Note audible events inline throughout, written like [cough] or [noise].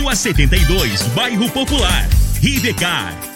Rua 72, Bairro Popular. Rivecar.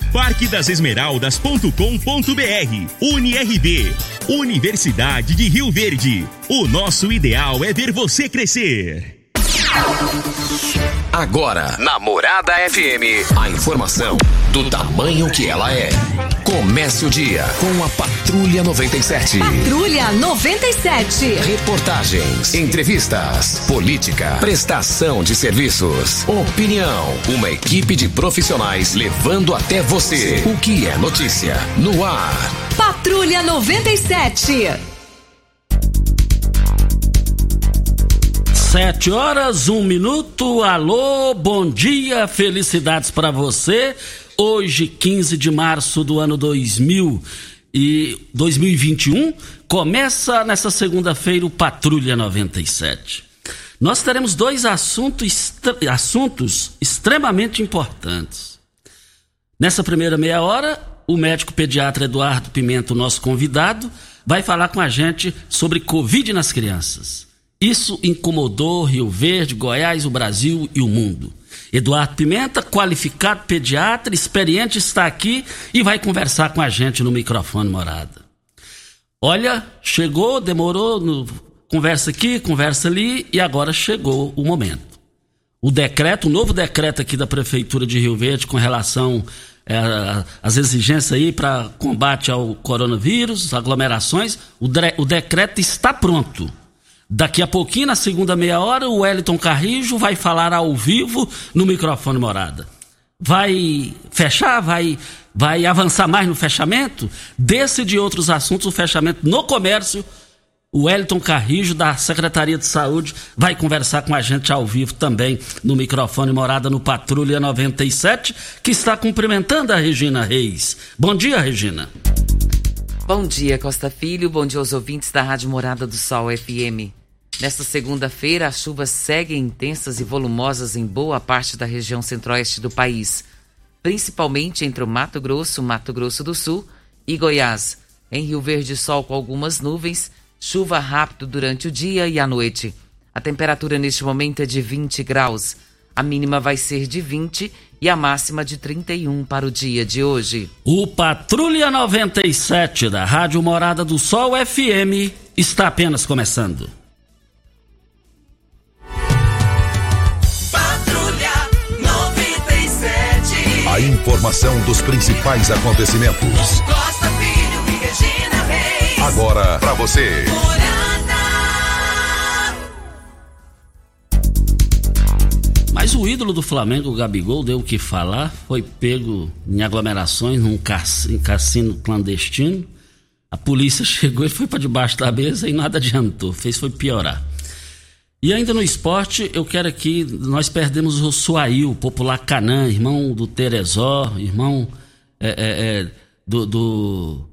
parquedasesmeraldas.com.br UniRB Universidade de Rio Verde. O nosso ideal é ver você crescer. Agora, Namorada FM, a informação do tamanho que ela é. Comece o dia com a Patrulha 97. Patrulha 97. Reportagens, entrevistas, política, prestação de serviços, opinião. Uma equipe de profissionais levando até você o que é notícia no ar. Patrulha 97. Sete horas, um minuto. Alô, bom dia, felicidades para você. Hoje, 15 de março do ano 2000 e 2021, começa nessa segunda-feira o Patrulha 97. Nós teremos dois assuntos, assuntos extremamente importantes. Nessa primeira meia hora, o médico pediatra Eduardo Pimenta, nosso convidado, vai falar com a gente sobre Covid nas crianças. Isso incomodou Rio Verde, Goiás, o Brasil e o mundo. Eduardo Pimenta, qualificado pediatra, experiente, está aqui e vai conversar com a gente no microfone morada. Olha, chegou, demorou, no, conversa aqui, conversa ali e agora chegou o momento. O decreto, o novo decreto aqui da Prefeitura de Rio Verde com relação é, às exigências aí para combate ao coronavírus, aglomerações, o, o decreto está pronto. Daqui a pouquinho, na segunda meia hora, o Wellington Carrijo vai falar ao vivo no microfone morada. Vai fechar, vai, vai avançar mais no fechamento? Desse de outros assuntos, o fechamento no comércio, o Wellington Carrijo, da Secretaria de Saúde, vai conversar com a gente ao vivo também no microfone morada no Patrulha 97, que está cumprimentando a Regina Reis. Bom dia, Regina. Bom dia, Costa Filho. Bom dia aos ouvintes da Rádio Morada do Sol FM. Nesta segunda-feira, as chuvas seguem intensas e volumosas em boa parte da região centro-oeste do país, principalmente entre o Mato Grosso, Mato Grosso do Sul e Goiás. Em Rio Verde, sol com algumas nuvens, chuva rápido durante o dia e a noite. A temperatura neste momento é de 20 graus. A mínima vai ser de 20 e a máxima de 31 para o dia de hoje. O Patrulha 97 da Rádio Morada do Sol FM está apenas começando. Informação dos principais acontecimentos. Costa Filho e Regina Reis. Agora para você. Mas o ídolo do Flamengo, o Gabigol, deu o que falar. Foi pego em aglomerações num cassino clandestino. A polícia [laughs] chegou e foi para debaixo da mesa e nada adiantou. Fez foi piorar. E ainda no esporte, eu quero aqui, nós perdemos o Suail, popular Canã, irmão do Teresó, irmão é, é, é, do, do,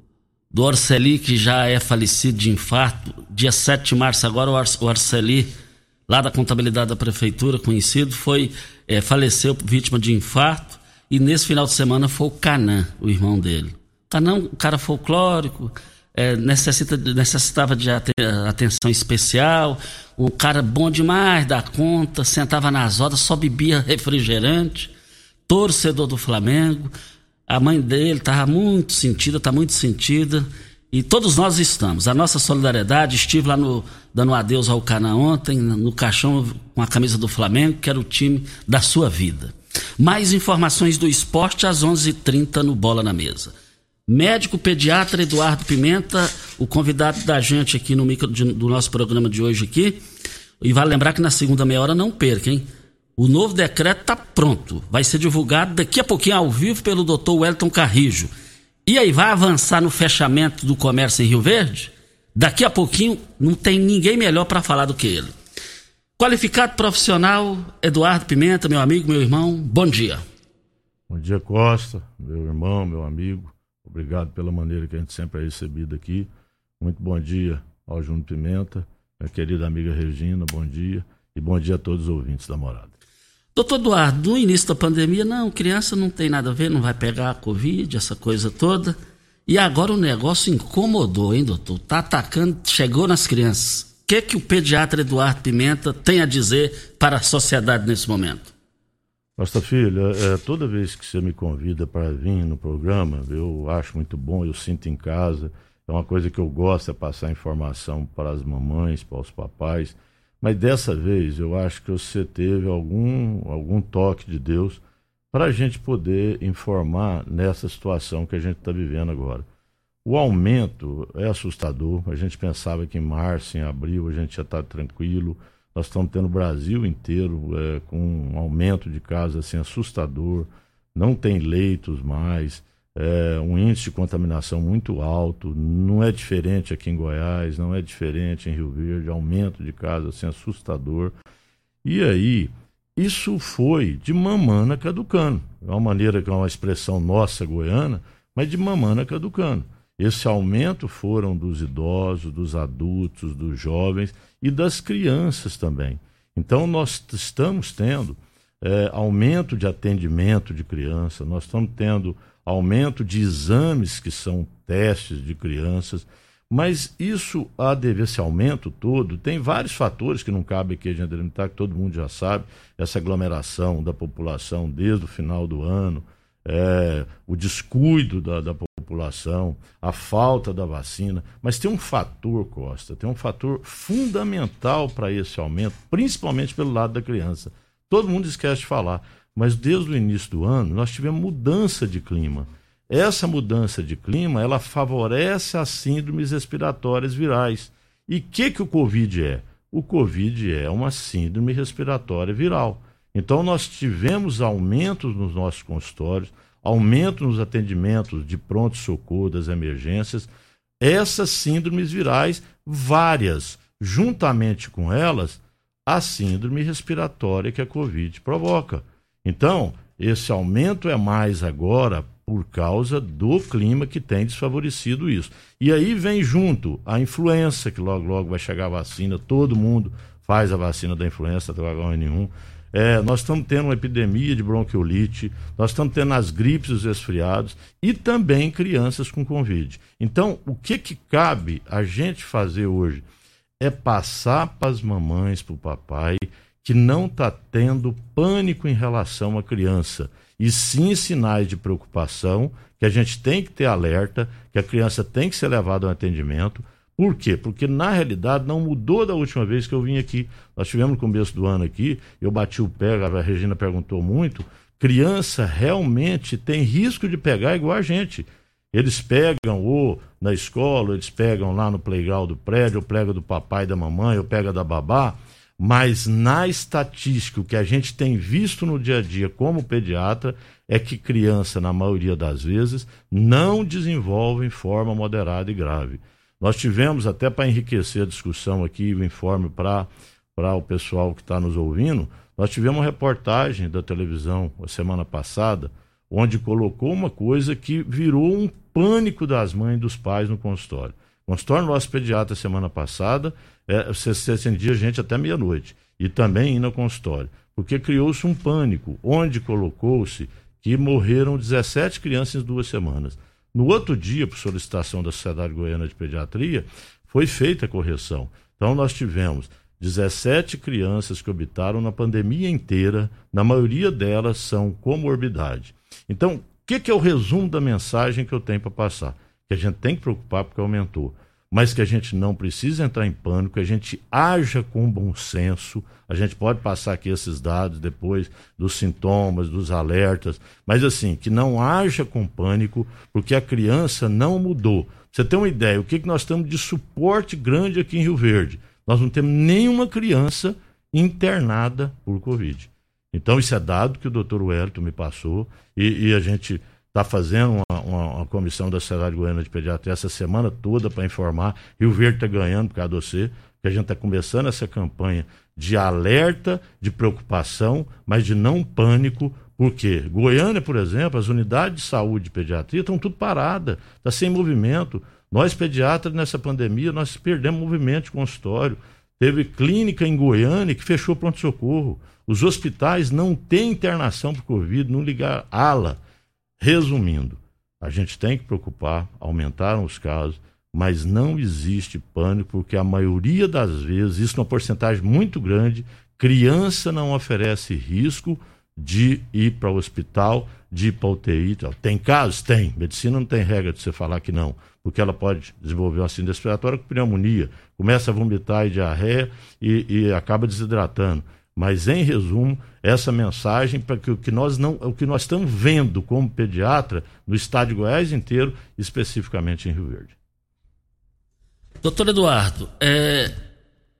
do Orceli, que já é falecido de infarto. Dia 7 de março, agora o Orceli, lá da contabilidade da prefeitura, conhecido, foi é, faleceu vítima de infarto. E nesse final de semana foi o Canã, o irmão dele. Canã, um cara folclórico, é, necessita, necessitava de atenção especial, um cara bom demais da conta, sentava nas rodas, só bebia refrigerante, torcedor do Flamengo. A mãe dele estava muito sentida, está muito sentida. E todos nós estamos. A nossa solidariedade, estive lá no, dando adeus ao Cana ontem, no caixão com a camisa do Flamengo, que era o time da sua vida. Mais informações do esporte às 11:30 no Bola na Mesa. Médico pediatra Eduardo Pimenta, o convidado da gente aqui no micro de, do nosso programa de hoje aqui. E vale lembrar que na segunda meia hora não perca, hein? O novo decreto está pronto. Vai ser divulgado daqui a pouquinho ao vivo pelo Dr. Wellington Carrijo. E aí, vai avançar no fechamento do comércio em Rio Verde? Daqui a pouquinho não tem ninguém melhor para falar do que ele. Qualificado profissional, Eduardo Pimenta, meu amigo, meu irmão, bom dia. Bom dia, Costa, meu irmão, meu amigo. Obrigado pela maneira que a gente sempre é recebido aqui. Muito bom dia ao Júnior Pimenta, minha querida amiga Regina, bom dia. E bom dia a todos os ouvintes da morada. Doutor Eduardo, no início da pandemia, não, criança não tem nada a ver, não vai pegar a Covid, essa coisa toda. E agora o negócio incomodou, hein, doutor? Tá atacando, chegou nas crianças. O que, que o pediatra Eduardo Pimenta tem a dizer para a sociedade nesse momento? Nossa filha, é, toda vez que você me convida para vir no programa, eu acho muito bom, eu sinto em casa. É uma coisa que eu gosto, é passar informação para as mamães, para os papais. Mas dessa vez eu acho que você teve algum, algum toque de Deus para a gente poder informar nessa situação que a gente está vivendo agora. O aumento é assustador. A gente pensava que em março, em abril, a gente já está tranquilo. Nós estamos tendo o Brasil inteiro é, com um aumento de casos assim, assustador. Não tem leitos mais é, um índice de contaminação muito alto, não é diferente aqui em Goiás, não é diferente em Rio Verde, aumento de casos assim, assustador. E aí, isso foi de mamana caducando. É uma maneira que é uma expressão nossa goiana, mas de mamana caducando. Esse aumento foram dos idosos, dos adultos, dos jovens e das crianças também. Então, nós estamos tendo é, aumento de atendimento de criança, nós estamos tendo aumento de exames que são testes de crianças, mas isso a dever esse aumento todo tem vários fatores que não cabe aqui a gente delimitar, que todo mundo já sabe, essa aglomeração da população desde o final do ano, é, o descuido da, da população, a falta da vacina, mas tem um fator, Costa, tem um fator fundamental para esse aumento, principalmente pelo lado da criança. Todo mundo esquece de falar mas desde o início do ano nós tivemos mudança de clima. Essa mudança de clima, ela favorece as síndromes respiratórias virais. E o que, que o Covid é? O Covid é uma síndrome respiratória viral. Então nós tivemos aumentos nos nossos consultórios, aumento nos atendimentos de pronto-socorro das emergências, essas síndromes virais várias, juntamente com elas, a síndrome respiratória que a Covid provoca. Então, esse aumento é mais agora por causa do clima que tem desfavorecido isso. E aí vem junto a influenza, que logo logo vai chegar a vacina, todo mundo faz a vacina da influenza do H1N1. É, nós estamos tendo uma epidemia de bronquiolite, nós estamos tendo as gripes os resfriados e também crianças com Covid. Então, o que, que cabe a gente fazer hoje é passar para as mamães, para o papai, que não está tendo pânico em relação à criança, e sim sinais de preocupação, que a gente tem que ter alerta, que a criança tem que ser levada ao atendimento. Por quê? Porque na realidade não mudou da última vez que eu vim aqui. Nós tivemos no começo do ano aqui, eu bati o pé, a Regina perguntou muito. Criança realmente tem risco de pegar igual a gente. Eles pegam ou na escola, eles pegam lá no playground do prédio, ou pega do papai e da mamãe, ou pega da babá mas na estatística, o que a gente tem visto no dia a dia como pediatra é que criança, na maioria das vezes, não desenvolve em forma moderada e grave. Nós tivemos, até para enriquecer a discussão aqui, o informe para o pessoal que está nos ouvindo, nós tivemos uma reportagem da televisão a semana passada, onde colocou uma coisa que virou um pânico das mães e dos pais no consultório. Consultório nosso pediatra semana passada é, você, você atendia gente até meia-noite. E também ir no consultório. Porque criou-se um pânico, onde colocou-se que morreram 17 crianças em duas semanas. No outro dia, por solicitação da Sociedade Goiana de Pediatria, foi feita a correção. Então, nós tivemos 17 crianças que obitaram na pandemia inteira, na maioria delas são comorbidade. Então, o que, que, é o resumo da mensagem que eu tenho para passar? Que a gente tem que preocupar porque aumentou. Mas que a gente não precisa entrar em pânico, que a gente haja com bom senso. A gente pode passar aqui esses dados depois dos sintomas, dos alertas, mas assim, que não haja com pânico, porque a criança não mudou. Você tem uma ideia, o que, que nós temos de suporte grande aqui em Rio Verde? Nós não temos nenhuma criança internada por Covid. Então, isso é dado que o doutor Wellington me passou e, e a gente está fazendo uma, uma, uma, comissão da Sociedade Goiana de Pediatria essa semana toda para informar. Rio Verde está ganhando por causa de você, que a gente está começando essa campanha de alerta, de preocupação, mas de não pânico, porque Goiânia, por exemplo, as unidades de saúde de pediatria estão tudo paradas, está sem movimento. Nós, pediatras, nessa pandemia, nós perdemos movimento de consultório. Teve clínica em Goiânia que fechou pronto-socorro. Os hospitais não têm internação por Covid, não ligar ala. Resumindo, a gente tem que preocupar, aumentaram os casos, mas não existe pânico, porque a maioria das vezes, isso numa porcentagem muito grande, criança não oferece risco de ir para o hospital, de ir para UTI. Tem casos? Tem. Medicina não tem regra de você falar que não, porque ela pode desenvolver uma síndrome respiratória com pneumonia, começa a vomitar e diarreia e, e acaba desidratando. Mas, em resumo, essa mensagem para que o que nós não, o que nós estamos vendo como pediatra no estado de Goiás inteiro, especificamente em Rio Verde. Doutor Eduardo, é,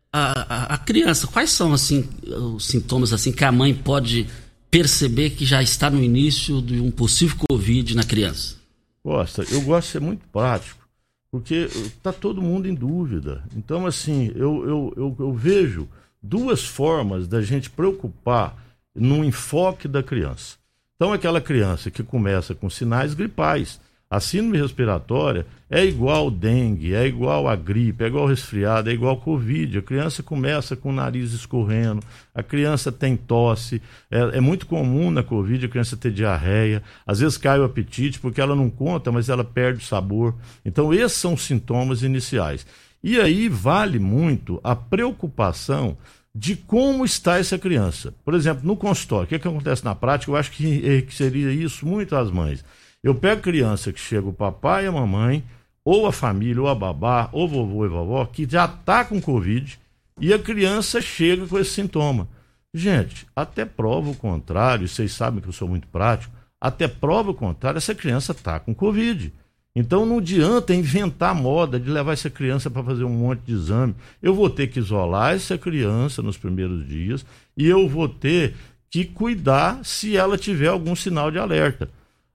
a, a, a, criança, quais são assim os sintomas assim que a mãe pode perceber que já está no início de um possível Covid na criança? Costa, eu gosto de ser muito prático, porque está todo mundo em dúvida. Então, assim, eu, eu, eu, eu vejo duas formas da gente preocupar no enfoque da criança. Então, aquela criança que começa com sinais gripais, a síndrome respiratória é igual dengue, é igual a gripe, é igual resfriado, é igual covid. A criança começa com o nariz escorrendo, a criança tem tosse, é, é, muito comum na covid a criança ter diarreia, às vezes cai o apetite porque ela não conta, mas ela perde o sabor. Então, esses são os sintomas iniciais. E aí vale muito a preocupação de como está essa criança. Por exemplo, no consultório, o que, é que acontece na prática? Eu acho que, eh, que seria isso muito às mães. Eu pego criança que chega o papai e a mamãe, ou a família, ou a babá, ou vovô e vovó, que já está com Covid, e a criança chega com esse sintoma. Gente, até prova o contrário, vocês sabem que eu sou muito prático, até prova o contrário, essa criança está com Covid. Então não adianta inventar moda de levar essa criança para fazer um monte de exame. Eu vou ter que isolar essa criança nos primeiros dias e eu vou ter que cuidar se ela tiver algum sinal de alerta.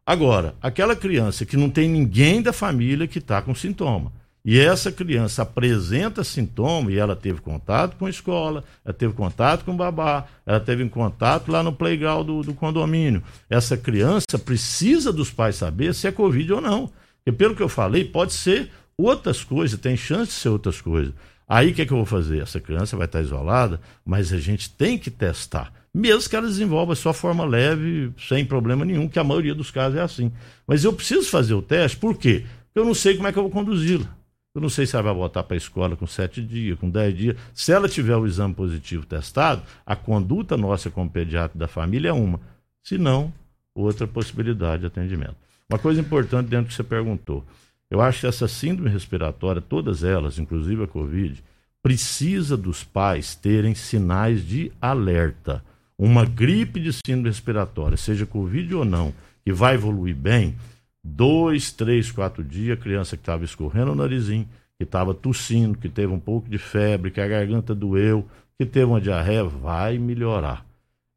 Agora, aquela criança que não tem ninguém da família que está com sintoma, e essa criança apresenta sintoma e ela teve contato com a escola, ela teve contato com o babá, ela teve contato lá no playground do, do condomínio. Essa criança precisa dos pais saber se é Covid ou não. E pelo que eu falei, pode ser outras coisas, tem chance de ser outras coisas. Aí o que, é que eu vou fazer? Essa criança vai estar isolada, mas a gente tem que testar. Mesmo que ela desenvolva só forma leve, sem problema nenhum, que a maioria dos casos é assim. Mas eu preciso fazer o teste, por quê? Porque eu não sei como é que eu vou conduzi-la. Eu não sei se ela vai voltar para a escola com sete dias, com dez dias. Se ela tiver o exame positivo testado, a conduta nossa como pediatra da família é uma. Se não, outra possibilidade de atendimento. Uma coisa importante dentro do que você perguntou. Eu acho que essa síndrome respiratória, todas elas, inclusive a Covid, precisa dos pais terem sinais de alerta. Uma gripe de síndrome respiratória, seja Covid ou não, que vai evoluir bem, dois, três, quatro dias, a criança que estava escorrendo o narizinho, que estava tossindo, que teve um pouco de febre, que a garganta doeu, que teve uma diarreia, vai melhorar.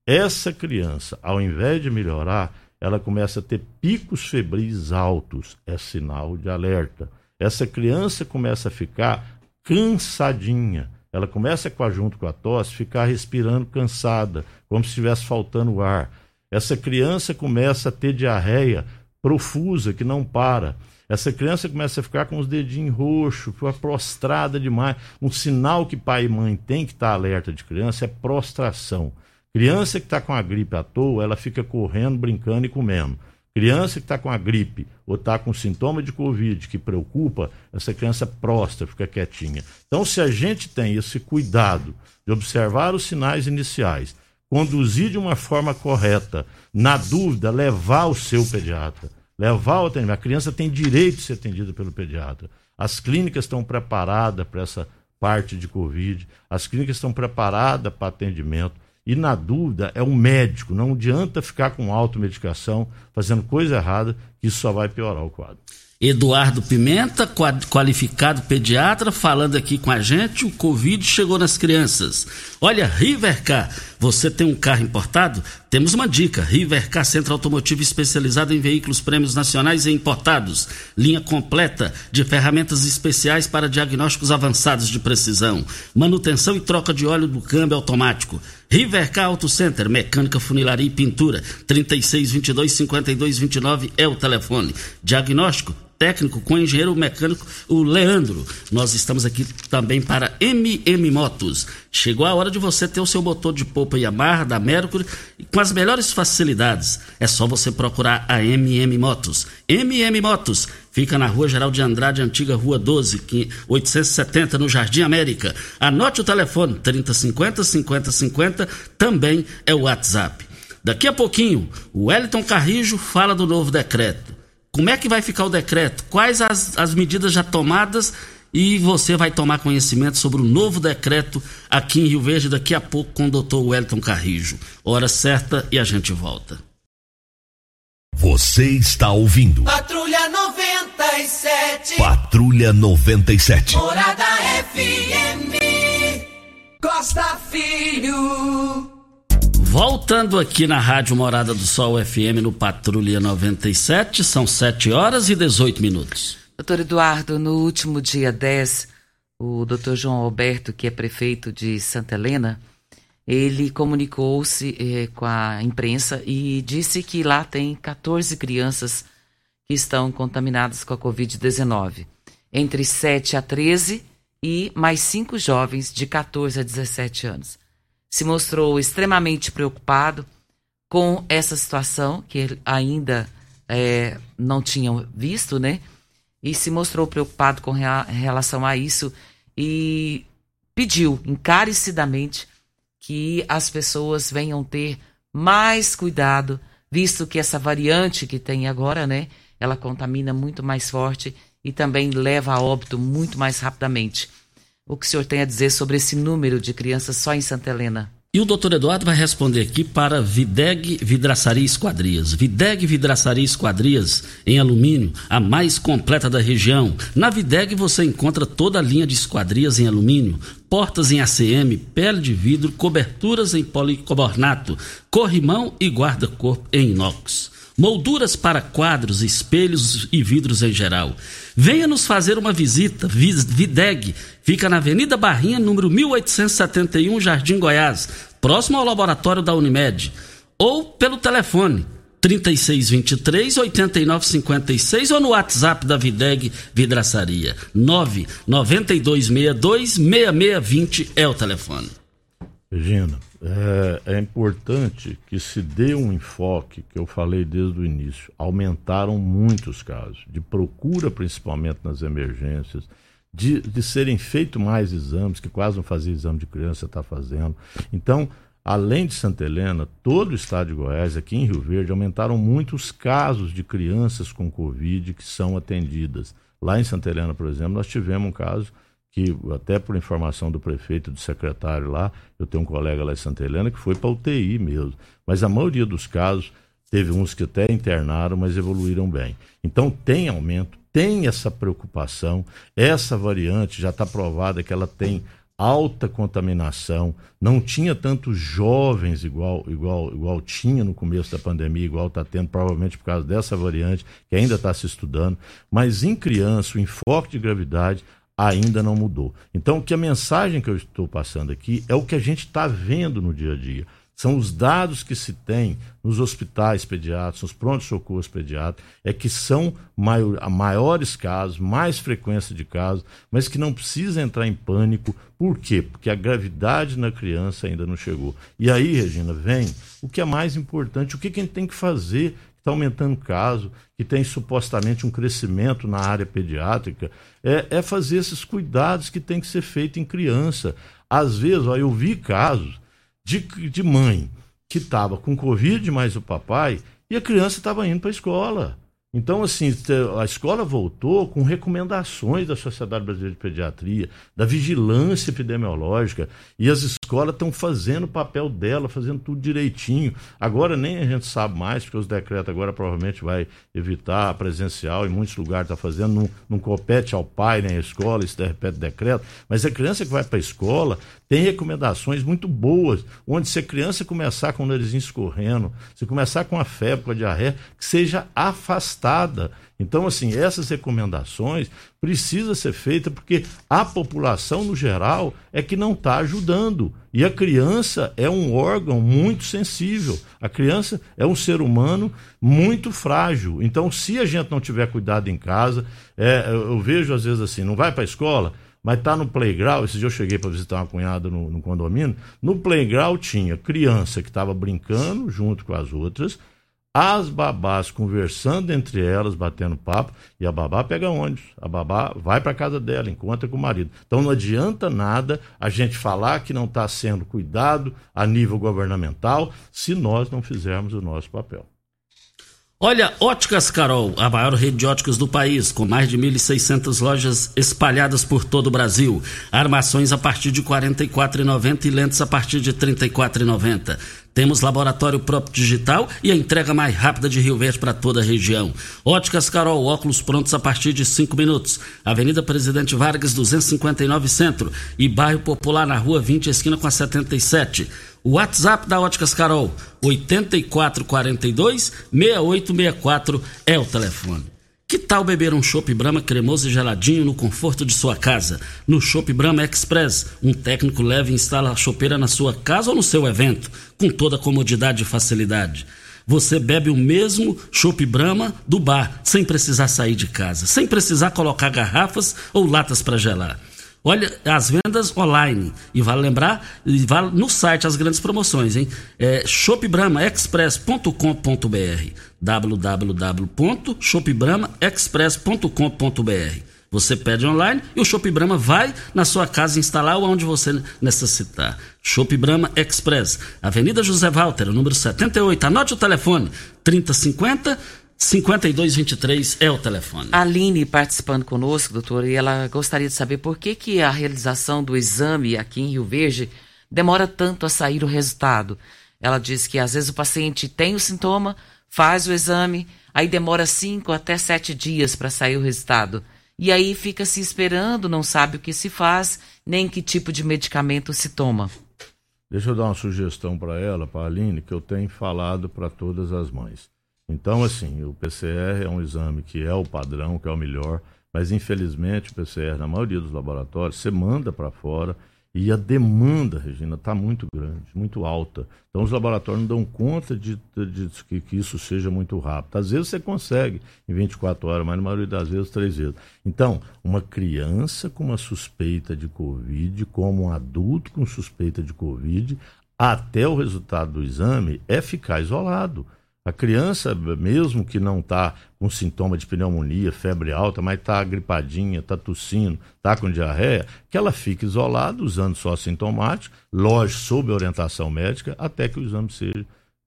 Essa criança, ao invés de melhorar, ela começa a ter picos febris altos, é sinal de alerta. Essa criança começa a ficar cansadinha. Ela começa com a, junto com a tosse, ficar respirando cansada, como se estivesse faltando ar. Essa criança começa a ter diarreia profusa que não para. Essa criança começa a ficar com os dedinhos roxos, prostrada demais. Um sinal que pai e mãe têm que estar alerta de criança é prostração. Criança que está com a gripe à toa, ela fica correndo, brincando e comendo. Criança que está com a gripe ou está com sintoma de Covid que preocupa, essa criança prostra, fica quietinha. Então, se a gente tem esse cuidado de observar os sinais iniciais, conduzir de uma forma correta, na dúvida, levar o seu pediatra. levar o atendimento. A criança tem direito de ser atendida pelo pediatra. As clínicas estão preparadas para essa parte de Covid, as clínicas estão preparadas para atendimento. E na dúvida, é um médico. Não adianta ficar com automedicação, fazendo coisa errada, que isso só vai piorar o quadro. Eduardo Pimenta, qualificado pediatra, falando aqui com a gente. O Covid chegou nas crianças. Olha, Rivercar, você tem um carro importado? Temos uma dica: Rivercar Centro Automotivo especializado em veículos prêmios nacionais e importados. Linha completa de ferramentas especiais para diagnósticos avançados de precisão, manutenção e troca de óleo do câmbio automático. Rivercar Auto Center, mecânica, funilaria e pintura. 3622 5229 é o telefone. Diagnóstico técnico com o engenheiro mecânico, o Leandro. Nós estamos aqui também para MM Motos. Chegou a hora de você ter o seu motor de polpa Yamaha da Mercury com as melhores facilidades. É só você procurar a MM Motos. MM Motos fica na Rua Geral de Andrade, antiga Rua 12, 870, no Jardim América. Anote o telefone 3050 5050, também é o WhatsApp. Daqui a pouquinho, o Wellington Carrijo fala do novo decreto. Como é que vai ficar o decreto? Quais as, as medidas já tomadas? E você vai tomar conhecimento sobre o novo decreto aqui em Rio Verde daqui a pouco com o doutor Wellington Carrijo. Hora certa e a gente volta. Você está ouvindo. Patrulha 97. Patrulha 97. Morada FM. Costa Filho. Voltando aqui na Rádio Morada do Sol FM no Patrulha 97, são 7 horas e 18 minutos. Doutor Eduardo, no último dia 10, o doutor João Alberto, que é prefeito de Santa Helena, ele comunicou-se eh, com a imprensa e disse que lá tem 14 crianças que estão contaminadas com a Covid-19, entre 7 a 13 e mais cinco jovens de 14 a 17 anos se mostrou extremamente preocupado com essa situação que ele ainda é, não tinham visto, né? E se mostrou preocupado com rea relação a isso e pediu encarecidamente que as pessoas venham ter mais cuidado, visto que essa variante que tem agora, né? Ela contamina muito mais forte e também leva a óbito muito mais rapidamente o que o senhor tem a dizer sobre esse número de crianças só em Santa Helena? E o doutor Eduardo vai responder aqui para Videg Vidraçaria Esquadrias. Videg Vidraçaria Esquadrias em alumínio, a mais completa da região. Na Videg você encontra toda a linha de esquadrias em alumínio, portas em ACM, pele de vidro, coberturas em policarbonato, corrimão e guarda-corpo em inox molduras para quadros, espelhos e vidros em geral. Venha nos fazer uma visita. Videg fica na Avenida Barrinha, número 1871, Jardim Goiás, próximo ao laboratório da Unimed. Ou pelo telefone 3623 8956 ou no WhatsApp da Videg Vidraçaria. 99262 6620 é o telefone. Regina, é, é, importante que se dê um enfoque, que eu falei desde o início. Aumentaram muitos casos, de procura principalmente nas emergências, de, de serem feitos mais exames, que quase não fazia exame de criança, está fazendo. Então, além de Santa Helena, todo o estado de Goiás, aqui em Rio Verde, aumentaram muitos casos de crianças com Covid que são atendidas. Lá em Santa Helena, por exemplo, nós tivemos um caso que até por informação do prefeito do secretário lá, eu tenho um colega lá em Santa Helena que foi para UTI mesmo. Mas a maioria dos casos, teve uns que até internaram, mas evoluíram bem. Então tem aumento, tem essa preocupação. Essa variante já está provada que ela tem alta contaminação, não tinha tantos jovens igual, igual, igual tinha no começo da pandemia, igual está tendo, provavelmente por causa dessa variante, que ainda está se estudando, mas em criança, o enfoque de gravidade ainda não mudou. Então, que a mensagem que eu estou passando aqui é o que a gente está vendo no dia a dia. São os dados que se tem nos hospitais pediátricos, nos prontos-socorros pediátricos, é que são maior, maiores casos, mais frequência de casos, mas que não precisa entrar em pânico. Por quê? Porque a gravidade na criança ainda não chegou. E aí, Regina, vem o que é mais importante, o que, que a gente tem que fazer está aumentando o caso, que tem supostamente um crescimento na área pediátrica, é, é fazer esses cuidados que tem que ser feito em criança. Às vezes, ó, eu vi casos de, de mãe que estava com Covid mais o papai e a criança estava indo para a escola. Então, assim, a escola voltou com recomendações da Sociedade Brasileira de Pediatria, da vigilância epidemiológica, e as escolas estão fazendo o papel dela, fazendo tudo direitinho. Agora nem a gente sabe mais, porque os decretos agora provavelmente vai evitar a presencial, em muitos lugares está fazendo, não, não compete ao pai nem à escola, isso de repente decreto, mas a criança que vai para a escola tem recomendações muito boas, onde se a criança começar com o narizinho escorrendo, se começar com a febre, com a diarreia, que seja afastada. Então, assim, essas recomendações precisam ser feitas porque a população, no geral, é que não está ajudando. E a criança é um órgão muito sensível. A criança é um ser humano muito frágil. Então, se a gente não tiver cuidado em casa, é, eu vejo às vezes assim, não vai para a escola, mas tá no playground. Esse dia eu cheguei para visitar uma cunhada no, no, condomínio. No playground tinha criança que estava brincando junto com as outras, as babás conversando entre elas, batendo papo, e a babá pega ônibus. A babá vai para casa dela, encontra com o marido. Então não adianta nada a gente falar que não está sendo cuidado a nível governamental se nós não fizermos o nosso papel. Olha, Óticas Carol, a maior rede de óticas do país, com mais de 1.600 lojas espalhadas por todo o Brasil. Armações a partir de R$ 44,90 e lentes a partir de R$ 34,90. Temos laboratório próprio digital e a entrega mais rápida de Rio Verde para toda a região. Óticas Carol, óculos prontos a partir de 5 minutos. Avenida Presidente Vargas, 259 Centro e Bairro Popular na Rua 20, esquina com a 77. O WhatsApp da Óticas Carol, 8442 6864 é o telefone. Que tal beber um chopp Brahma cremoso e geladinho no conforto de sua casa? No Chopp Brahma Express, um técnico leve instala a chopeira na sua casa ou no seu evento, com toda comodidade e facilidade. Você bebe o mesmo chopp Brahma do bar, sem precisar sair de casa, sem precisar colocar garrafas ou latas para gelar. Olha as vendas online. E vale lembrar, vale no site as grandes promoções, hein? É shopbramaexpress.com.br www.shopbramaexpress.com.br Você pede online e o Shop Brahma vai na sua casa instalar onde você necessitar. Shop Brahma Express, Avenida José Walter, número 78. Anote o telefone: 3050 5223 é o telefone. A Aline participando conosco, doutor, e ela gostaria de saber por que, que a realização do exame aqui em Rio Verde demora tanto a sair o resultado. Ela diz que às vezes o paciente tem o sintoma, faz o exame, aí demora cinco até sete dias para sair o resultado. E aí fica se esperando, não sabe o que se faz, nem que tipo de medicamento se toma. Deixa eu dar uma sugestão para ela, para a Aline, que eu tenho falado para todas as mães. Então, assim, o PCR é um exame que é o padrão, que é o melhor, mas infelizmente o PCR, na maioria dos laboratórios, você manda para fora e a demanda, Regina, está muito grande, muito alta. Então os laboratórios não dão conta de, de, de que, que, isso seja muito rápido. Às vezes você consegue em 24 horas, mas na maioria das vezes três vezes. Então, uma criança com uma suspeita de Covid, como um adulto com suspeita de Covid, até o resultado do exame é ficar isolado. A criança, mesmo que não está com sintoma de pneumonia, febre alta, mas está gripadinha, está tossindo, está com diarreia, que ela fique isolada, usando só sintomático, lógico, sob orientação médica, até que o exame seja,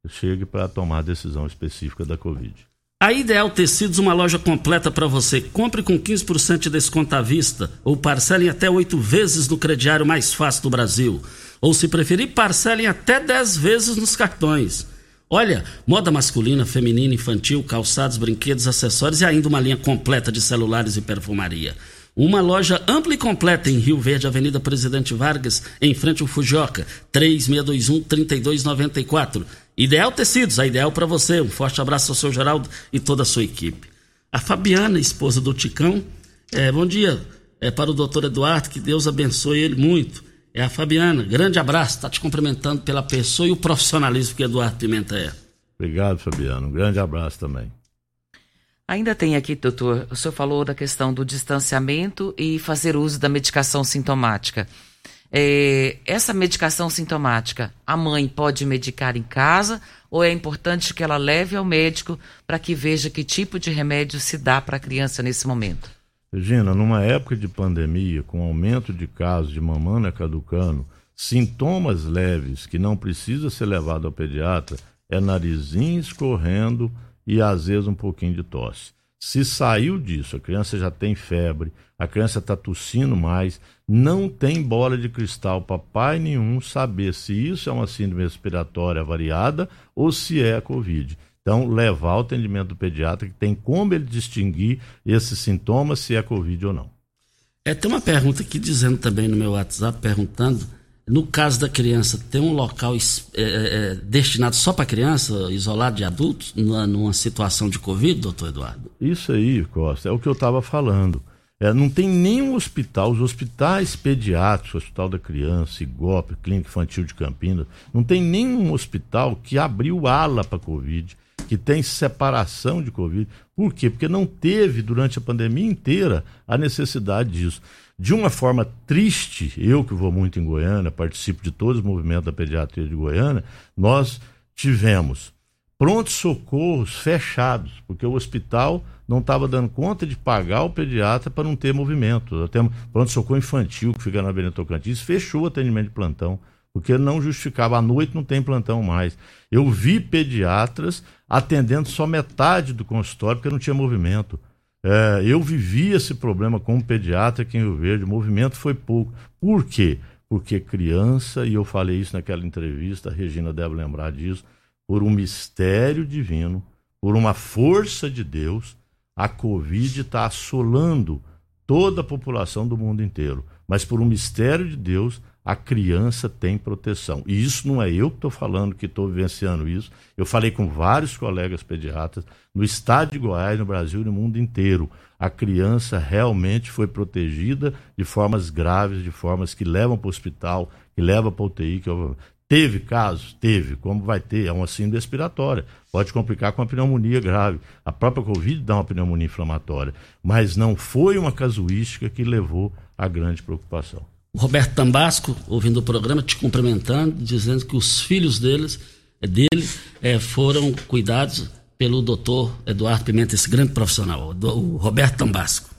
chegue para tomar a decisão específica da Covid. A Ideal Tecidos, uma loja completa para você. Compre com 15% de desconto à vista ou parcelem até oito vezes no crediário mais fácil do Brasil. Ou, se preferir, parcelem até 10 vezes nos cartões. Olha, moda masculina, feminina, infantil, calçados, brinquedos, acessórios e ainda uma linha completa de celulares e perfumaria. Uma loja ampla e completa em Rio Verde, Avenida Presidente Vargas, em frente ao Fujioka, 3621-3294. Ideal Tecidos, a ideal para você. Um forte abraço ao seu Geraldo e toda a sua equipe. A Fabiana, esposa do Ticão, é, bom dia é, para o doutor Eduardo, que Deus abençoe ele muito é a Fabiana. Grande abraço, está te cumprimentando pela pessoa e o profissionalismo que Eduardo Pimenta é. Obrigado, Fabiano. Um grande abraço também. Ainda tem aqui, doutor, o senhor falou da questão do distanciamento e fazer uso da medicação sintomática. É, essa medicação sintomática, a mãe pode medicar em casa ou é importante que ela leve ao médico para que veja que tipo de remédio se dá para a criança nesse momento? Regina, numa época de pandemia, com aumento de casos de mamana caducano, sintomas leves que não precisa ser levado ao pediatra é narizinho escorrendo e às vezes um pouquinho de tosse. Se saiu disso, a criança já tem febre, a criança está tossindo mais, não tem bola de cristal para pai nenhum saber se isso é uma síndrome respiratória variada ou se é a Covid. Então, levar o atendimento do pediatra, que tem como ele distinguir esses sintomas, se é Covid ou não. É, tem uma pergunta aqui dizendo também no meu WhatsApp, perguntando, no caso da criança, tem um local é, é, é, destinado só para criança, isolado de adultos, numa, numa, situação de Covid, doutor Eduardo? Isso aí, Costa, é o que eu estava falando. É, não tem nenhum hospital, os hospitais pediátricos, Hospital da Criança, IGOP, Clínica Infantil de Campinas, não tem nenhum hospital que abriu ala para Covid que tem separação de Covid. Por quê? Porque não teve, durante a pandemia inteira, a necessidade disso. De uma forma triste, eu que vou muito em Goiânia, participo de todos os movimentos da pediatria de Goiânia, nós tivemos prontos socorros fechados, porque o hospital não estava dando conta de pagar o pediatra para não ter movimento. Temos pronto-socorro infantil, que fica na Benito Tocantins, fechou o atendimento de plantão porque não justificava. À noite não tem plantão mais. Eu vi pediatras atendendo só metade do consultório porque não tinha movimento. É, eu vivi esse problema como pediatra aqui em Rio Verde, o movimento foi pouco. Por quê? Porque criança, e eu falei isso naquela entrevista, a Regina deve lembrar disso, por um mistério divino, por uma força de Deus, a Covid está assolando toda a população do mundo inteiro. Mas por um mistério de Deus, a criança tem proteção. E isso não é eu que estou falando que estou vivenciando isso. Eu falei com vários colegas pediatras no estado de Goiás, no Brasil e no mundo inteiro. A criança realmente foi protegida de formas graves, de formas que levam para o hospital, que levam para a UTI. Que Teve casos? Teve. Como vai ter? É uma síndrome respiratória. Pode complicar com a pneumonia grave. A própria Covid dá uma pneumonia inflamatória. Mas não foi uma casuística que levou à grande preocupação. O Roberto Tambasco, ouvindo o programa, te cumprimentando, dizendo que os filhos deles, é dele é, foram cuidados pelo doutor Eduardo Pimenta, esse grande profissional, o Roberto Tambasco.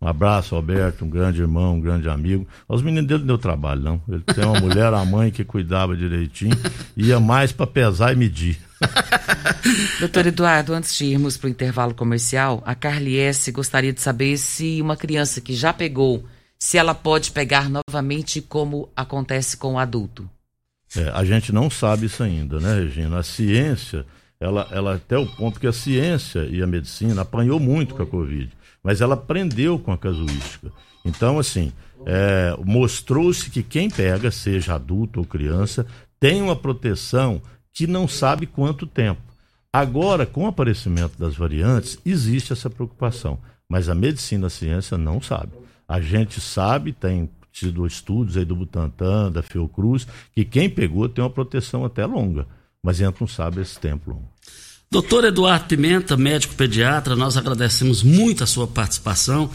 Um abraço, Roberto, um grande irmão, um grande amigo. Os meninos dele não deu trabalho, não. Ele tem uma mulher, a mãe, que cuidava direitinho, ia mais para pesar e medir. [laughs] Doutor Eduardo, antes de irmos para o intervalo comercial, a Carly S. gostaria de saber se uma criança que já pegou se ela pode pegar novamente como acontece com o adulto? É, a gente não sabe isso ainda, né, Regina? A ciência, ela, ela até o ponto que a ciência e a medicina apanhou muito com a Covid, mas ela aprendeu com a casuística. Então, assim, é, mostrou-se que quem pega, seja adulto ou criança, tem uma proteção que não sabe quanto tempo. Agora, com o aparecimento das variantes, existe essa preocupação, mas a medicina, a ciência não sabe. A gente sabe, tem tido estudos aí do Butantan, da Fiocruz, que quem pegou tem uma proteção até longa, mas a gente não sabe esse tempo longo. Doutor Eduardo Pimenta, médico pediatra, nós agradecemos muito a sua participação.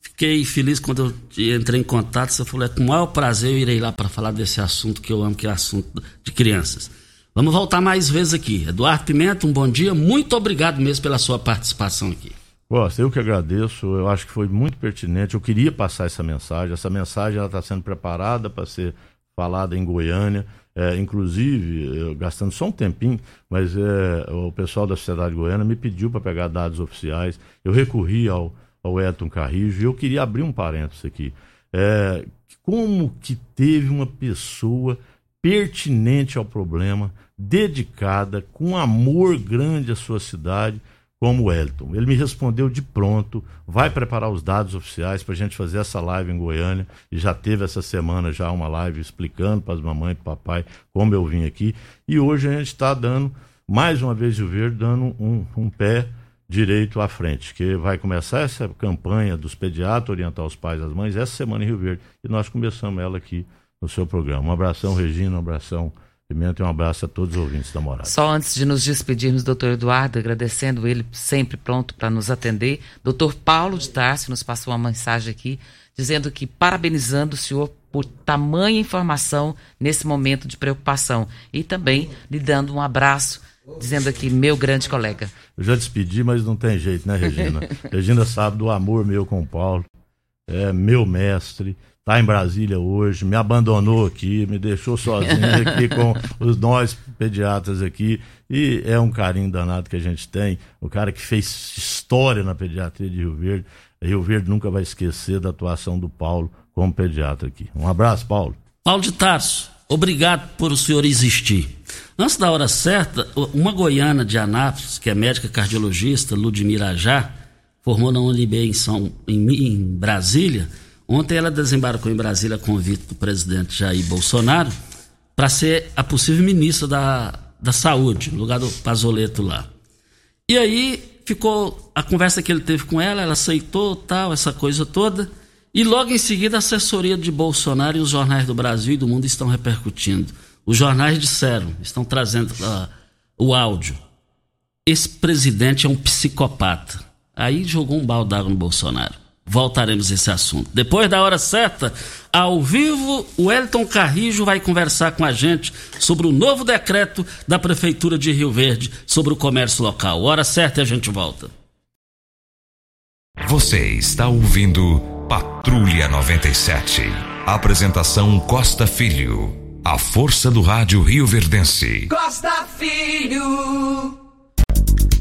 Fiquei feliz quando eu entrei em contato. Você falou, é com o maior prazer eu irei lá para falar desse assunto que eu amo, que é assunto de crianças. Vamos voltar mais vezes aqui. Eduardo Pimenta, um bom dia. Muito obrigado mesmo pela sua participação aqui. Gosto, eu que agradeço, eu acho que foi muito pertinente, eu queria passar essa mensagem, essa mensagem está sendo preparada para ser falada em Goiânia, é, inclusive, gastando só um tempinho, mas é, o pessoal da Sociedade Goiana me pediu para pegar dados oficiais, eu recorri ao, ao Elton Carrijo e eu queria abrir um parênteses aqui. É, como que teve uma pessoa pertinente ao problema, dedicada, com amor grande à sua cidade, como o Elton. Ele me respondeu de pronto, vai preparar os dados oficiais para a gente fazer essa live em Goiânia, e já teve essa semana já uma live explicando para as mamães e papai como eu vim aqui, e hoje a gente está dando, mais uma vez o Verde, dando um, um pé direito à frente, que vai começar essa campanha dos pediatras orientar os pais e as mães essa semana em Rio Verde, e nós começamos ela aqui no seu programa. Um abração, Regina, um abração Pimenta e um abraço a todos os ouvintes da Morada. Só antes de nos despedirmos, doutor Eduardo, agradecendo ele sempre pronto para nos atender. Doutor Paulo de Tarso nos passou uma mensagem aqui dizendo que parabenizando o senhor por tamanha informação nesse momento de preocupação e também lhe dando um abraço, dizendo aqui, meu grande colega. Eu já despedi, mas não tem jeito, né, Regina? [laughs] Regina sabe do amor meu com o Paulo. é meu mestre, está em Brasília hoje, me abandonou aqui, me deixou sozinho aqui com [laughs] os nós pediatras aqui. E é um carinho danado que a gente tem. O cara que fez história na pediatria de Rio Verde. Rio Verde nunca vai esquecer da atuação do Paulo como pediatra aqui. Um abraço, Paulo. Paulo de Tarso, obrigado por o senhor existir. Antes da hora certa, uma goiana de Anápolis, que é médica cardiologista, Ludmira Ajá, formou na UNB em, São, em, em Brasília Ontem ela desembarcou em Brasília a convite do presidente Jair Bolsonaro para ser a possível ministra da, da Saúde, no lugar do Pazoleto lá. E aí ficou a conversa que ele teve com ela, ela aceitou tal, essa coisa toda. E logo em seguida a assessoria de Bolsonaro e os jornais do Brasil e do mundo estão repercutindo. Os jornais disseram, estão trazendo uh, o áudio. Esse presidente é um psicopata. Aí jogou um balde d'água no Bolsonaro voltaremos a esse assunto. Depois da hora certa, ao vivo, o Elton Carrijo vai conversar com a gente sobre o novo decreto da Prefeitura de Rio Verde sobre o comércio local. Hora certa e a gente volta. Você está ouvindo Patrulha 97. Apresentação Costa Filho. A força do rádio Rio Verdense. Costa Filho.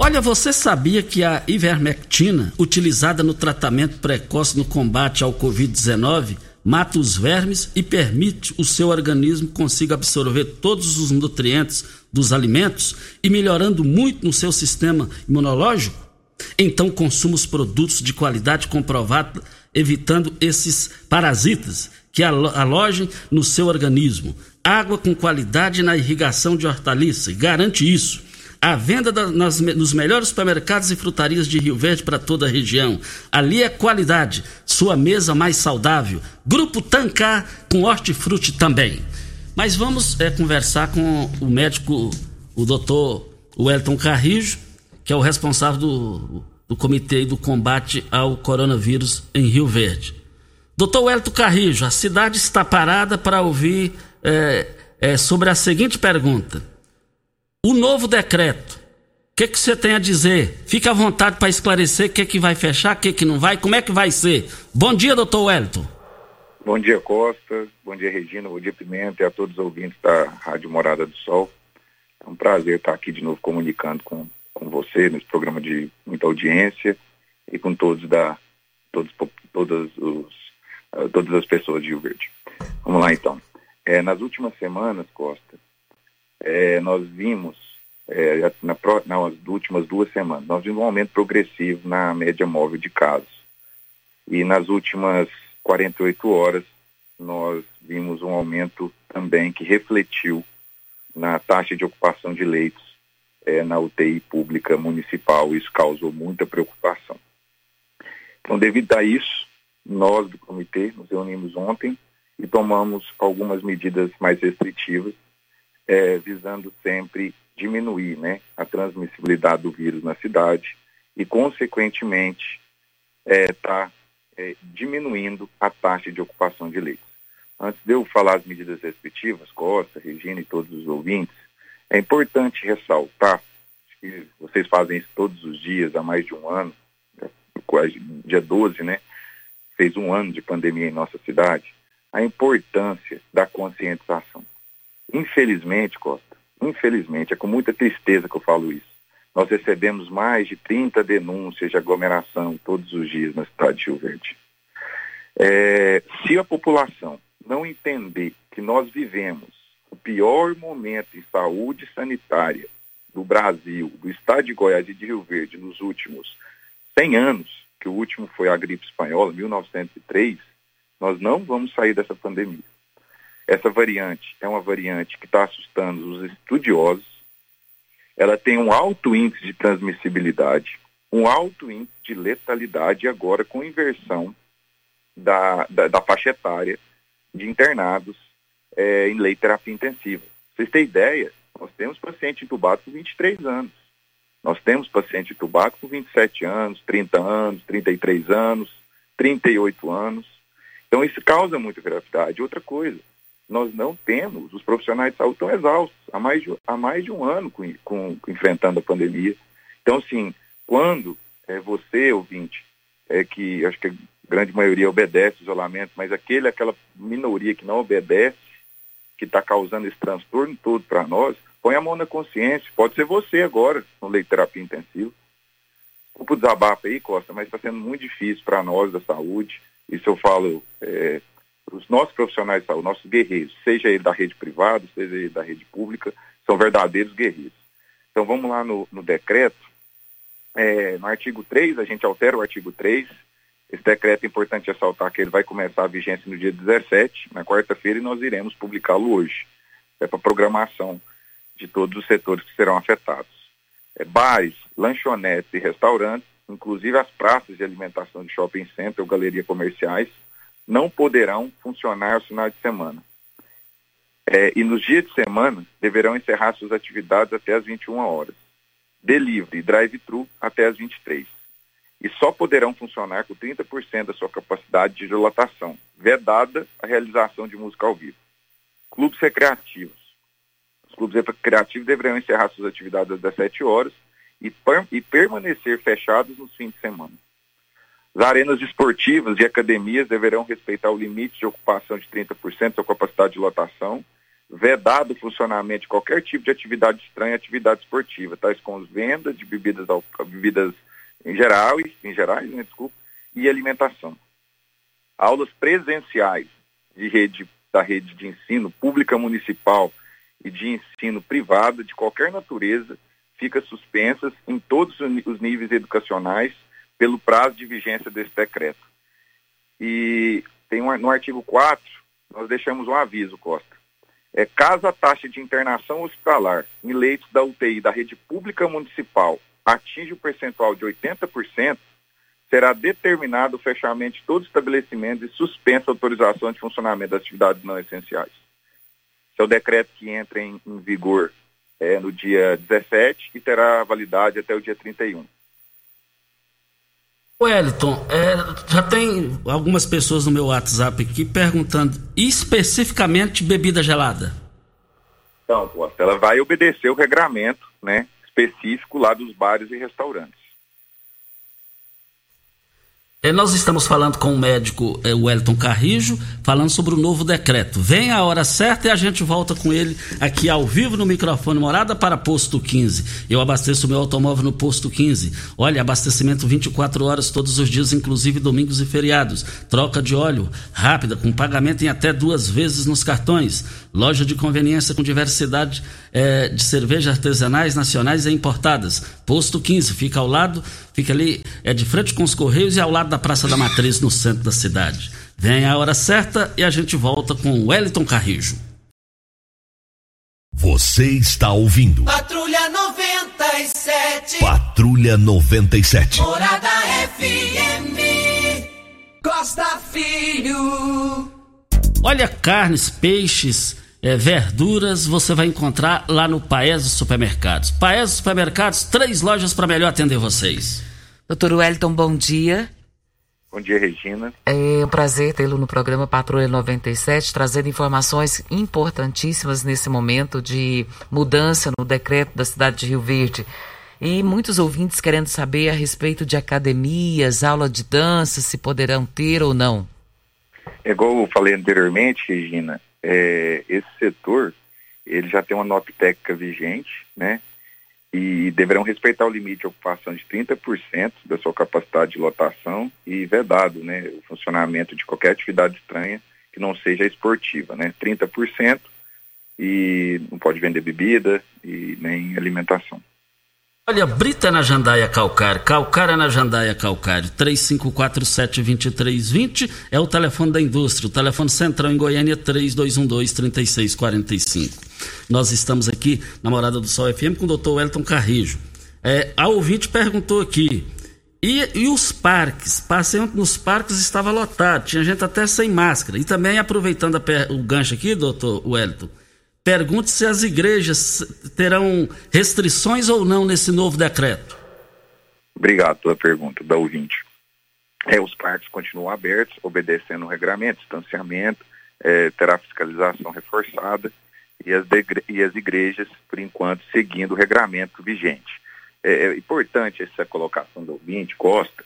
Olha, você sabia que a ivermectina, utilizada no tratamento precoce no combate ao Covid-19, mata os vermes e permite o seu organismo consiga absorver todos os nutrientes dos alimentos e melhorando muito no seu sistema imunológico? Então consuma os produtos de qualidade comprovada, evitando esses parasitas que alojem no seu organismo. Água com qualidade na irrigação de hortaliça, garante isso a venda da, nas, nos melhores supermercados e frutarias de Rio Verde para toda a região. Ali é qualidade, sua mesa mais saudável. Grupo Tancar com hortifruti também. Mas vamos é, conversar com o médico, o doutor Wellington Carrijo, que é o responsável do, do Comitê do Combate ao Coronavírus em Rio Verde. Doutor Wellington Carrijo, a cidade está parada para ouvir é, é, sobre a seguinte pergunta. O novo decreto, o que, que você tem a dizer? Fique à vontade para esclarecer o que, que vai fechar, o que, que não vai, como é que vai ser. Bom dia, doutor Wellington. Bom dia, Costa. Bom dia, Regina. Bom dia, Pimenta e a todos os ouvintes da Rádio Morada do Sol. É um prazer estar aqui de novo comunicando com, com você nesse programa de muita audiência e com todos da todos, todas, os, uh, todas as pessoas de Rio Verde. Vamos lá então. É, nas últimas semanas, Costa, é, nós vimos, é, na, nas últimas duas semanas, nós vimos um aumento progressivo na média móvel de casos. E nas últimas 48 horas, nós vimos um aumento também que refletiu na taxa de ocupação de leitos é, na UTI pública municipal. Isso causou muita preocupação. Então, devido a isso, nós do comitê nos reunimos ontem e tomamos algumas medidas mais restritivas é, visando sempre diminuir né, a transmissibilidade do vírus na cidade e, consequentemente, está é, é, diminuindo a taxa de ocupação de leitos. Antes de eu falar as medidas restritivas, Costa, Regina e todos os ouvintes, é importante ressaltar que vocês fazem isso todos os dias há mais de um ano, dia 12, né? Fez um ano de pandemia em nossa cidade, a importância da conscientização. Infelizmente, Costa, infelizmente, é com muita tristeza que eu falo isso. Nós recebemos mais de 30 denúncias de aglomeração todos os dias na cidade de Rio Verde. É, se a população não entender que nós vivemos o pior momento em saúde sanitária do Brasil, do estado de Goiás e de Rio Verde nos últimos 100 anos, que o último foi a gripe espanhola, 1903, nós não vamos sair dessa pandemia. Essa variante é uma variante que está assustando os estudiosos. Ela tem um alto índice de transmissibilidade, um alto índice de letalidade, agora com inversão da, da, da faixa etária de internados é, em lei terapia intensiva. Vocês têm ideia? Nós temos paciente entubado com 23 anos. Nós temos paciente entubado com 27 anos, 30 anos, 33 anos, 38 anos. Então isso causa muita gravidade. Outra coisa, nós não temos, os profissionais de saúde estão exaustos há mais de, há mais de um ano com, com, enfrentando a pandemia. Então, assim, quando é, você, ouvinte, é, que acho que grande maioria obedece isolamento, mas aquele, aquela minoria que não obedece, que está causando esse transtorno todo para nós, põe a mão na consciência. Pode ser você agora, no leite de terapia intensiva. Desculpa o desabafo aí, Costa, mas está sendo muito difícil para nós da saúde. Isso eu falo é, os nossos profissionais de saúde, nossos guerreiros, seja ele da rede privada, seja ele da rede pública, são verdadeiros guerreiros. Então vamos lá no, no decreto. É, no artigo 3, a gente altera o artigo 3. Esse decreto é importante ressaltar que ele vai começar a vigência no dia 17, na quarta-feira, e nós iremos publicá-lo hoje. É para programação de todos os setores que serão afetados. É, bares, lanchonetes e restaurantes, inclusive as praças de alimentação de shopping center ou galeria comerciais, não poderão funcionar aos finais de semana. É, e nos dias de semana deverão encerrar suas atividades até as 21 horas. Delivery e drive-thru até as 23. E só poderão funcionar com 30% da sua capacidade de dilatação, vedada a realização de música ao vivo. Clubes recreativos. Os clubes recreativos deverão encerrar suas atividades às 17 horas e, e permanecer fechados nos fins de semana. As arenas esportivas e academias deverão respeitar o limite de ocupação de 30% da capacidade de lotação, vedado o funcionamento de qualquer tipo de atividade estranha atividade esportiva, tais como vendas de bebidas, bebidas em geral, em né, desculpa, e alimentação. Aulas presenciais de rede, da rede de ensino pública municipal e de ensino privado de qualquer natureza fica suspensas em todos os níveis educacionais pelo prazo de vigência desse decreto. E tem um, no artigo 4, nós deixamos um aviso, Costa. É, caso a taxa de internação hospitalar em leitos da UTI da rede pública municipal atinja o percentual de 80%, será determinado o fechamento de todos os estabelecimentos e suspensa a autorização de funcionamento das atividades não essenciais. Esse é o decreto que entra em, em vigor é, no dia 17 e terá validade até o dia 31. Wellington, é, já tem algumas pessoas no meu WhatsApp aqui perguntando especificamente bebida gelada. Então, ela vai obedecer o regramento né, específico lá dos bares e restaurantes. É, nós estamos falando com o médico é, Wellington Carrijo, falando sobre o novo decreto. Vem a hora certa e a gente volta com ele aqui ao vivo no microfone Morada para Posto 15. Eu abasteço meu automóvel no Posto 15. Olha, abastecimento 24 horas todos os dias, inclusive domingos e feriados. Troca de óleo rápida, com pagamento em até duas vezes nos cartões. Loja de conveniência com diversidade é, de cervejas artesanais, nacionais e importadas. Posto 15, fica ao lado, fica ali, é de frente com os Correios e ao lado da Praça da Matriz, no centro da cidade. Vem a hora certa e a gente volta com o Wellington Carrijo. Você está ouvindo. Patrulha 97. Patrulha 97. Morada FM. Costa Filho. Olha, carnes, peixes, é, verduras, você vai encontrar lá no Paes Supermercados. Paes Supermercados, três lojas para melhor atender vocês. Doutor Wellington, bom dia. Bom dia, Regina. É um prazer tê-lo no programa Patrulha 97, trazendo informações importantíssimas nesse momento de mudança no decreto da cidade de Rio Verde. E muitos ouvintes querendo saber a respeito de academias, aula de dança, se poderão ter ou não. É igual eu falei anteriormente, Regina, é, esse setor ele já tem uma nota técnica vigente, né? E deverão respeitar o limite de ocupação de 30% da sua capacidade de lotação e vedado, né? O funcionamento de qualquer atividade estranha que não seja esportiva, né? 30% e não pode vender bebida e nem alimentação. Olha, Brita na Jandaia Calcário, Calcária na Jandaia Calcário, 3547-2320 é o telefone da indústria. O telefone central em Goiânia é 3212-3645. Nós estamos aqui na Morada do Sol FM com o doutor Wellington Carrijo. É, a ouvinte perguntou aqui, e, e os parques? Passei nos parques estava lotado, tinha gente até sem máscara. E também, aproveitando o gancho aqui, doutor Wellington, Pergunte se as igrejas terão restrições ou não nesse novo decreto. Obrigado pela pergunta da ouvinte. É, os parques continuam abertos, obedecendo o regramento, distanciamento, é, terá fiscalização reforçada e as, e as igrejas, por enquanto, seguindo o regramento vigente. É, é importante essa colocação do ouvinte, Costa,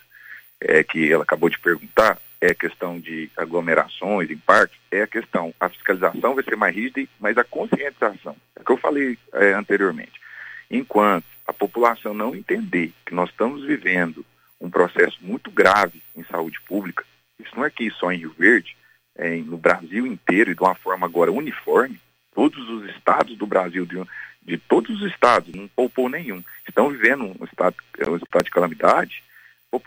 é, que ela acabou de perguntar, é questão de aglomerações em parques, é a questão, a fiscalização vai ser mais rígida, mas a conscientização, é o que eu falei é, anteriormente. Enquanto a população não entender que nós estamos vivendo um processo muito grave em saúde pública, isso não é aqui só em Rio Verde, é no Brasil inteiro e de uma forma agora uniforme, todos os estados do Brasil, de, de todos os estados, não poupou nenhum, estão vivendo um estado, um estado de calamidade,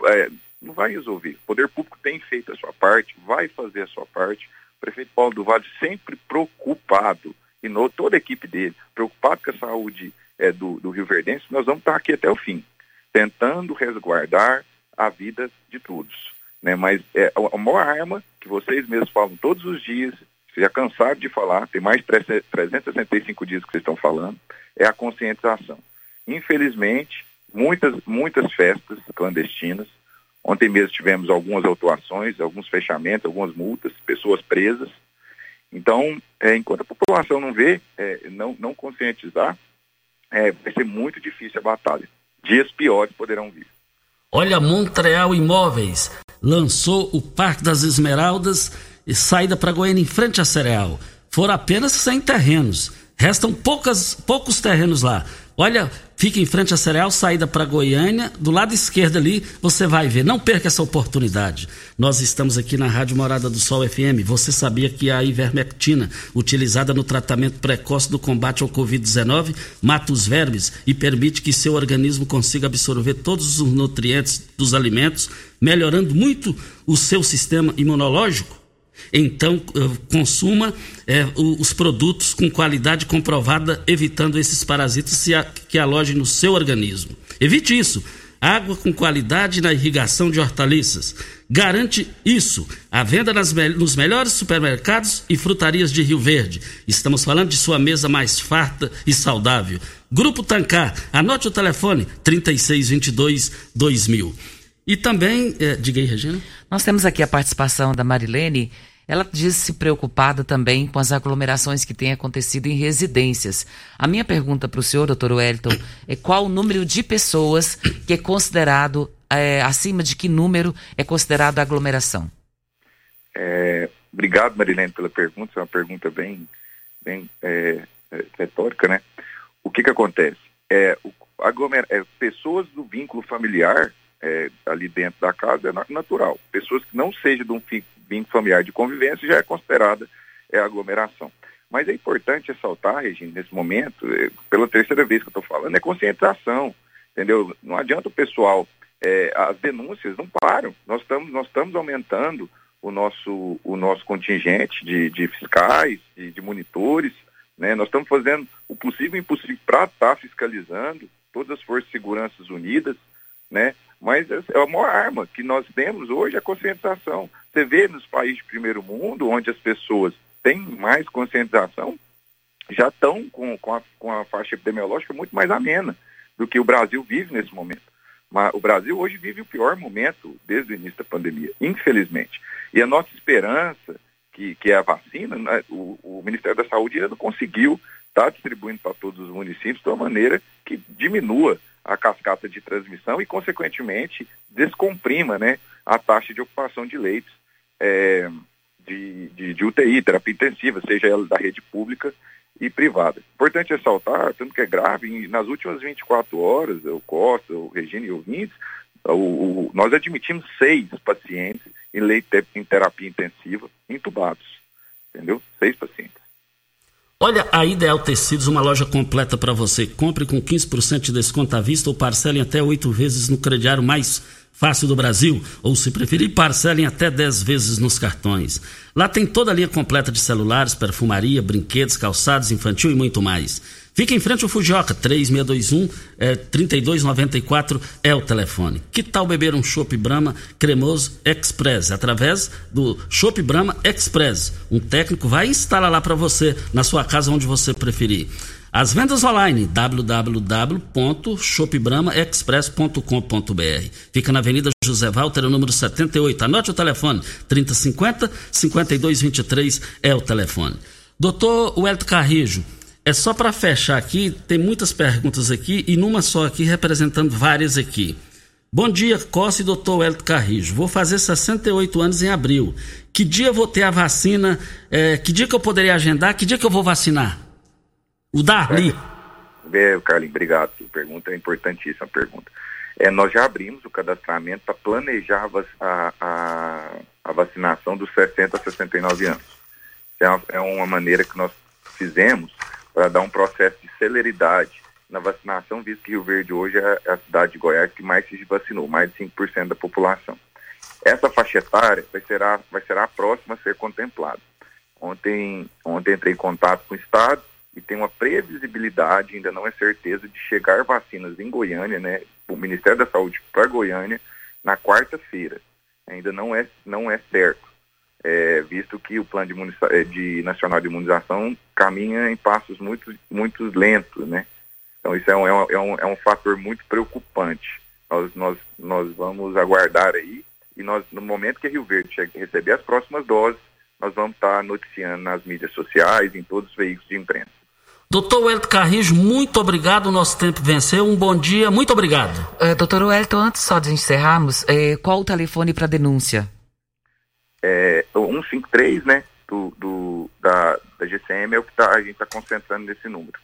é, não vai resolver. O poder público tem feito a sua parte, vai fazer a sua parte. O prefeito Paulo do Vale sempre preocupado, e no, toda a equipe dele, preocupado com a saúde é, do, do Rio Verdense, nós vamos estar aqui até o fim, tentando resguardar a vida de todos. Né? Mas é a maior arma que vocês mesmos falam todos os dias, vocês já cansaram de falar, tem mais de 365 dias que vocês estão falando, é a conscientização. Infelizmente, muitas, muitas festas clandestinas, Ontem mesmo tivemos algumas autuações, alguns fechamentos, algumas multas, pessoas presas. Então, é, enquanto a população não vê, é, não, não conscientizar, é, vai ser muito difícil a batalha. Dias piores poderão vir. Olha, Montreal Imóveis lançou o Parque das Esmeraldas e saída para Goiânia em frente a Cereal. Foram apenas 100 terrenos. Restam poucas, poucos terrenos lá. Olha, fica em frente a Cereal, saída para Goiânia, do lado esquerdo ali, você vai ver. Não perca essa oportunidade. Nós estamos aqui na Rádio Morada do Sol FM. Você sabia que a ivermectina, utilizada no tratamento precoce do combate ao Covid-19, mata os vermes e permite que seu organismo consiga absorver todos os nutrientes dos alimentos, melhorando muito o seu sistema imunológico? Então, eh, consuma é, os produtos com qualidade comprovada, evitando esses parasitas que alojem no seu organismo. Evite isso. Água com qualidade na irrigação de hortaliças. Garante isso. A venda nas, nos melhores supermercados e frutarias de Rio Verde. Estamos falando de sua mesa mais farta e saudável. Grupo Tancar. Anote o telefone 3622 2000. E também, é, diga aí, Regina. Nós temos aqui a participação da Marilene. Ela disse-se preocupada também com as aglomerações que têm acontecido em residências. A minha pergunta para o senhor, doutor Wellington, é qual o número de pessoas que é considerado, é, acima de que número é considerado aglomeração? É, obrigado, Marilene, pela pergunta. É uma pergunta bem, bem é, é retórica, né? O que que acontece? É, o, aglomera, é, pessoas do vínculo familiar é, ali dentro da casa é natural. Pessoas que não sejam de um vínculo familiar de convivência já é considerada é, aglomeração. Mas é importante ressaltar, Regina, nesse momento, é, pela terceira vez que eu estou falando, é conscientização, entendeu? Não adianta o pessoal, é, as denúncias não param. Nós estamos nós estamos aumentando o nosso, o nosso contingente de, de fiscais, de, de monitores, né? Nós estamos fazendo o possível e impossível para estar tá fiscalizando todas as forças de segurança unidas, né? Mas é a maior arma que nós temos hoje é a conscientização. Você vê nos países de primeiro mundo, onde as pessoas têm mais conscientização, já estão com, com, a, com a faixa epidemiológica muito mais amena do que o Brasil vive nesse momento. Mas o Brasil hoje vive o pior momento desde o início da pandemia, infelizmente. E a nossa esperança, que, que é a vacina, né, o, o Ministério da Saúde ainda não conseguiu estar tá distribuindo para todos os municípios de uma maneira que diminua a cascata de transmissão e, consequentemente, descomprima né, a taxa de ocupação de leitos é, de, de, de, UTI, terapia intensiva, seja ela da rede pública e privada. Importante ressaltar, tanto que é grave, nas últimas 24 horas, o Costa, o Regina e o Vintes, o, o, nós admitimos seis pacientes em leito em terapia intensiva entubados, entendeu? Seis pacientes. Olha, a Ideal Tecidos, uma loja completa para você. Compre com 15% de desconto à vista ou parcelem até oito vezes no crediário mais fácil do Brasil. Ou, se preferir, parcelem até 10 vezes nos cartões. Lá tem toda a linha completa de celulares, perfumaria, brinquedos, calçados, infantil e muito mais. Fica em frente ao Fujioka, 3621 é, 3294 é o telefone. Que tal beber um Chopp Brahma cremoso Express? Através do Chopp Brahma Express. Um técnico vai instalar lá para você, na sua casa, onde você preferir. As vendas online, www.shopbramaexpress.com.br. Fica na Avenida José Walter, número 78. Anote o telefone, 3050 5223 é o telefone. Doutor Welto Carrijo, é só para fechar aqui, tem muitas perguntas aqui e numa só aqui representando várias aqui. Bom dia, Costa e doutor Hélio Carrijo. Vou fazer 68 anos em abril. Que dia vou ter a vacina? É, que dia que eu poderia agendar? Que dia que eu vou vacinar? O Darli. É, Carlinhos, obrigado pela pergunta. É importantíssima pergunta. É, nós já abrimos o cadastramento para planejar a, a, a, vacinação dos 60 a 69 anos. É uma, é uma maneira que nós fizemos para dar um processo de celeridade na vacinação, visto que Rio Verde hoje é a cidade de Goiás que mais se vacinou, mais de 5% da população. Essa faixa etária vai ser, a, vai ser a próxima a ser contemplada. Ontem, ontem entrei em contato com o Estado e tem uma previsibilidade, ainda não é certeza, de chegar vacinas em Goiânia, né, o Ministério da Saúde para Goiânia, na quarta-feira. Ainda não é, não é certo, é, visto que o Plano de, é, de Nacional de Imunização caminha em passos muito, muito lentos, né? Então isso é um, é um, é um fator muito preocupante. Nós, nós, nós vamos aguardar aí e nós, no momento que Rio Verde receber as próximas doses, nós vamos estar noticiando nas mídias sociais, em todos os veículos de imprensa. Doutor Wellington Carrijo, muito obrigado. O nosso tempo venceu. Um bom dia, muito obrigado. Uh, doutor Wellington, antes só de encerrarmos, eh, qual o telefone para denúncia? É, o 153, né, do, do, da, da GCM é o que tá, a gente está concentrando nesse número.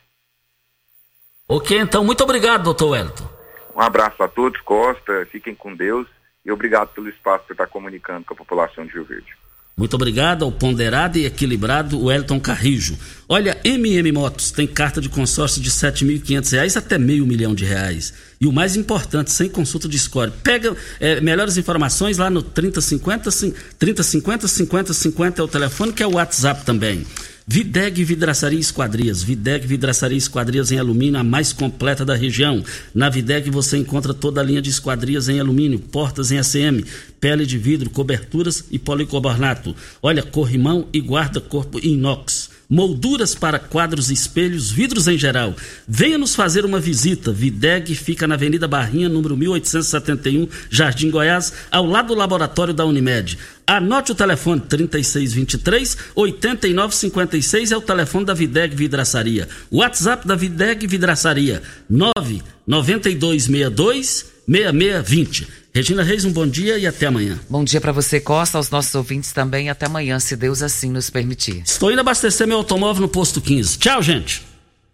Ok, então, muito obrigado, doutor Wellington. Um abraço a todos, Costa, fiquem com Deus e obrigado pelo espaço por estar comunicando com a população de Rio Verde. Muito obrigado ao ponderado e equilibrado Wellington Carrijo. Olha, MM Motos tem carta de consórcio de R$ 7.500 até meio milhão de reais. E o mais importante, sem consulta de score. Pega é, melhores informações lá no 3050 3050 5050 é o telefone, que é o WhatsApp também. Videg Vidraçaria Esquadrias. Videg Vidraçaria Esquadrias em alumínio, a mais completa da região. Na Videg você encontra toda a linha de esquadrias em alumínio, portas em ACM, pele de vidro, coberturas e policarbonato. Olha, corrimão e guarda-corpo inox molduras para quadros e espelhos, vidros em geral. Venha nos fazer uma visita. Videg fica na Avenida Barrinha, número 1871, Jardim Goiás, ao lado do laboratório da Unimed. Anote o telefone 3623 8956 é o telefone da Videg Vidraçaria. WhatsApp da Videg Vidraçaria 99262 6620. Regina Reis, um bom dia e até amanhã. Bom dia para você, Costa, aos nossos ouvintes também. Até amanhã, se Deus assim nos permitir. Estou indo abastecer meu automóvel no posto 15. Tchau, gente.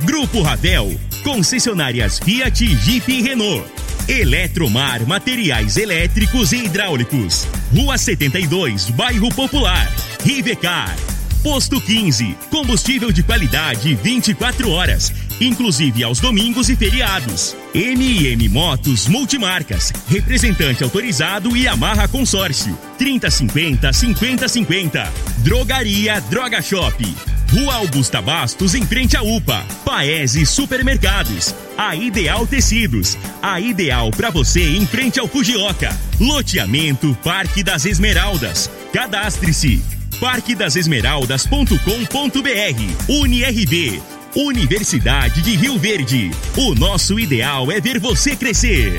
Grupo Ravel. Concessionárias Fiat, Jeep e Renault. Eletromar Materiais Elétricos e Hidráulicos. Rua 72, Bairro Popular. Rivecar. Posto 15. Combustível de qualidade 24 horas, inclusive aos domingos e feriados. MM Motos Multimarcas. Representante autorizado e amarra consórcio. 3050 5050. Drogaria Droga Shop. Rua Augusta Bastos, em frente à UPA. Paese Supermercados. A Ideal Tecidos. A ideal para você em frente ao Fujioka. Loteamento Parque das Esmeraldas. Cadastre-se. parquedasesmeraldas.com.br. UniRV. Universidade de Rio Verde. O nosso ideal é ver você crescer.